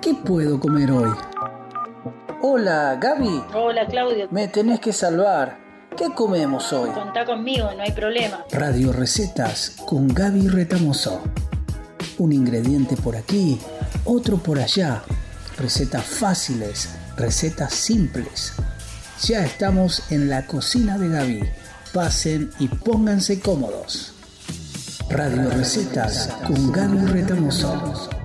¿Qué puedo comer hoy? Hola, Gaby. Hola, Claudio. Me tenés que salvar. ¿Qué comemos hoy? Contá conmigo, no hay problema. Radio Recetas con Gaby Retamoso. Un ingrediente por aquí, otro por allá. Recetas fáciles, recetas simples. Ya estamos en la cocina de Gaby. Pasen y pónganse cómodos. Radio Recetas con Gaby Retamoso.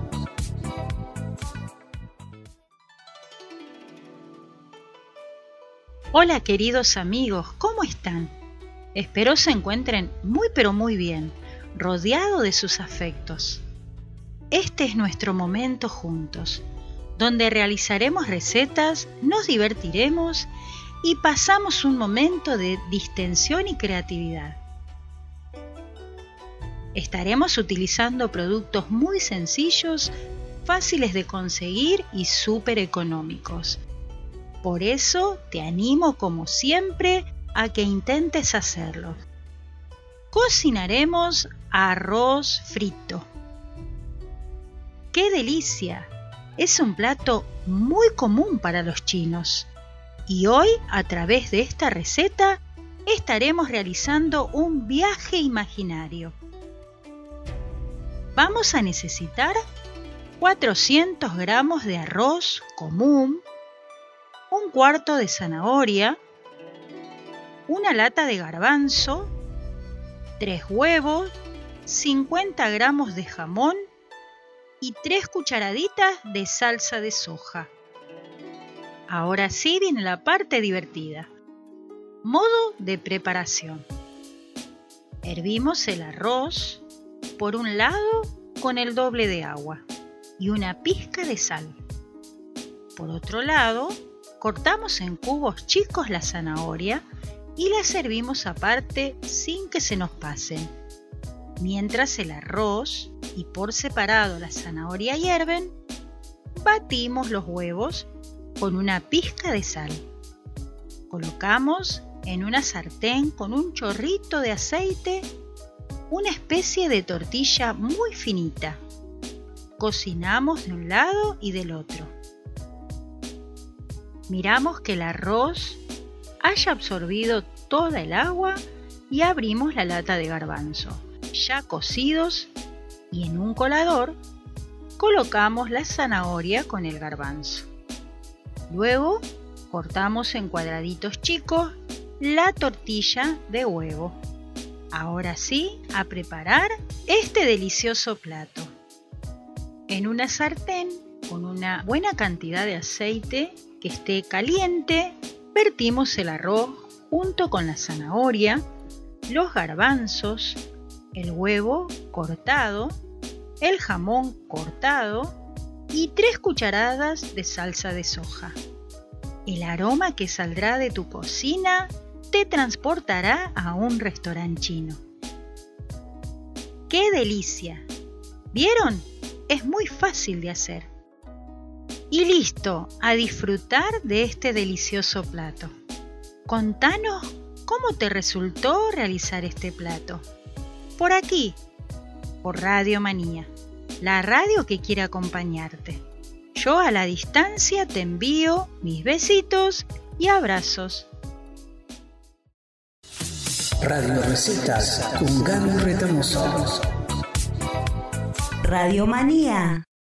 Hola queridos amigos, ¿cómo están? Espero se encuentren muy pero muy bien, rodeado de sus afectos. Este es nuestro momento juntos, donde realizaremos recetas, nos divertiremos y pasamos un momento de distensión y creatividad. Estaremos utilizando productos muy sencillos, fáciles de conseguir y súper económicos por eso te animo como siempre a que intentes hacerlo. Cocinaremos arroz frito. ¡Qué delicia! Es un plato muy común para los chinos. Y hoy, a través de esta receta, estaremos realizando un viaje imaginario. Vamos a necesitar 400 gramos de arroz común, un cuarto de zanahoria, una lata de garbanzo, tres huevos, 50 gramos de jamón y tres cucharaditas de salsa de soja. Ahora sí viene la parte divertida. Modo de preparación. Hervimos el arroz por un lado con el doble de agua y una pizca de sal. Por otro lado, Cortamos en cubos chicos la zanahoria y la servimos aparte sin que se nos pasen. Mientras el arroz y por separado la zanahoria hierven, batimos los huevos con una pizca de sal. Colocamos en una sartén con un chorrito de aceite una especie de tortilla muy finita. Cocinamos de un lado y del otro. Miramos que el arroz haya absorbido toda el agua y abrimos la lata de garbanzo, ya cocidos, y en un colador colocamos la zanahoria con el garbanzo. Luego cortamos en cuadraditos chicos la tortilla de huevo. Ahora sí, a preparar este delicioso plato. En una sartén con una buena cantidad de aceite que esté caliente, vertimos el arroz junto con la zanahoria, los garbanzos, el huevo cortado, el jamón cortado y tres cucharadas de salsa de soja. El aroma que saldrá de tu cocina te transportará a un restaurante chino. ¡Qué delicia! ¿Vieron? Es muy fácil de hacer. Y listo, a disfrutar de este delicioso plato. Contanos cómo te resultó realizar este plato. Por aquí, por Radio Manía, la radio que quiere acompañarte. Yo a la distancia te envío mis besitos y abrazos. Radio Recetas con Gaby Retamoso. Radio Manía.